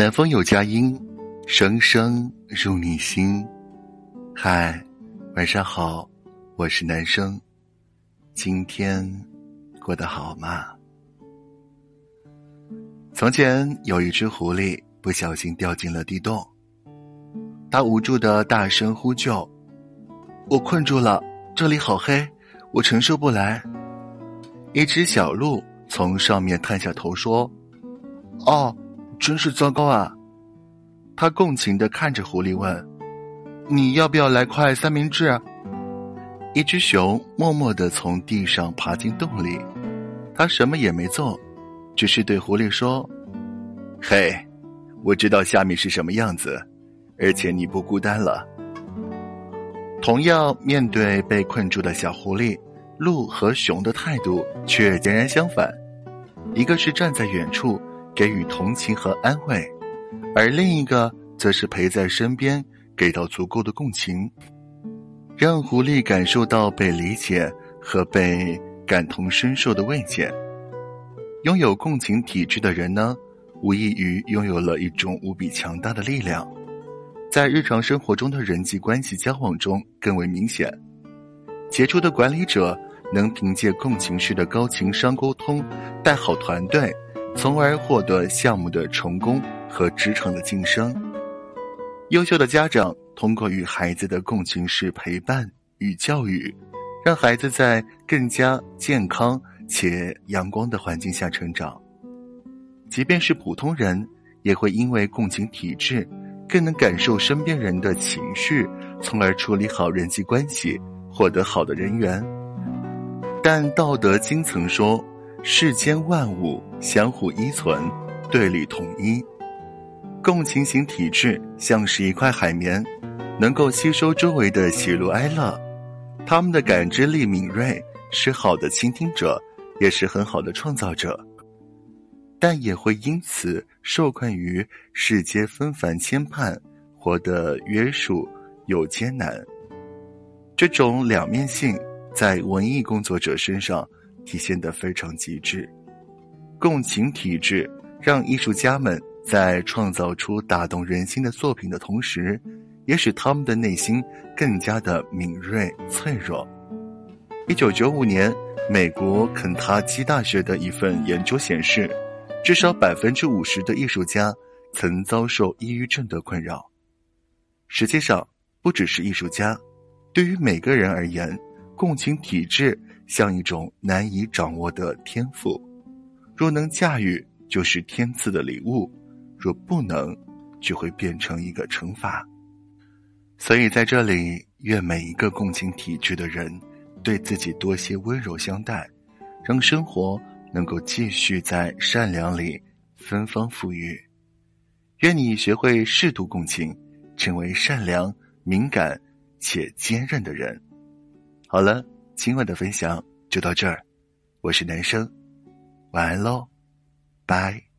南风有佳音，声声入你心。嗨，晚上好，我是男生。今天过得好吗？从前有一只狐狸不小心掉进了地洞，它无助的大声呼救：“我困住了，这里好黑，我承受不来。”一只小鹿从上面探下头说：“哦。”真是糟糕啊！他共情的看着狐狸问：“你要不要来块三明治？”一只熊默默的从地上爬进洞里，他什么也没做，只是对狐狸说：“嘿，我知道下面是什么样子，而且你不孤单了。”同样面对被困住的小狐狸，鹿和熊的态度却截然相反，一个是站在远处。给予同情和安慰，而另一个则是陪在身边，给到足够的共情，让狐狸感受到被理解和被感同身受的慰藉。拥有共情体质的人呢，无异于拥有了一种无比强大的力量，在日常生活中的人际关系交往中更为明显。杰出的管理者能凭借共情式的高情商沟通，带好团队。从而获得项目的成功和职场的晋升。优秀的家长通过与孩子的共情式陪伴与教育，让孩子在更加健康且阳光的环境下成长。即便是普通人，也会因为共情体质，更能感受身边人的情绪，从而处理好人际关系，获得好的人缘。但《道德经》曾说。世间万物相互依存，对立统一。共情型体质像是一块海绵，能够吸收周围的喜怒哀乐。他们的感知力敏锐，是好的倾听者，也是很好的创造者。但也会因此受困于世间纷繁牵绊，活得约束又艰难。这种两面性，在文艺工作者身上。体现得非常极致，共情体质让艺术家们在创造出打动人心的作品的同时，也使他们的内心更加的敏锐脆弱。一九九五年，美国肯塔基大学的一份研究显示，至少百分之五十的艺术家曾遭受抑郁症的困扰。实际上，不只是艺术家，对于每个人而言，共情体质。像一种难以掌握的天赋，若能驾驭，就是天赐的礼物；若不能，就会变成一个惩罚。所以在这里，愿每一个共情体质的人，对自己多些温柔相待，让生活能够继续在善良里芬芳馥郁。愿你学会适度共情，成为善良、敏感且坚韧的人。好了。今晚的分享就到这儿，我是男生，晚安喽，拜。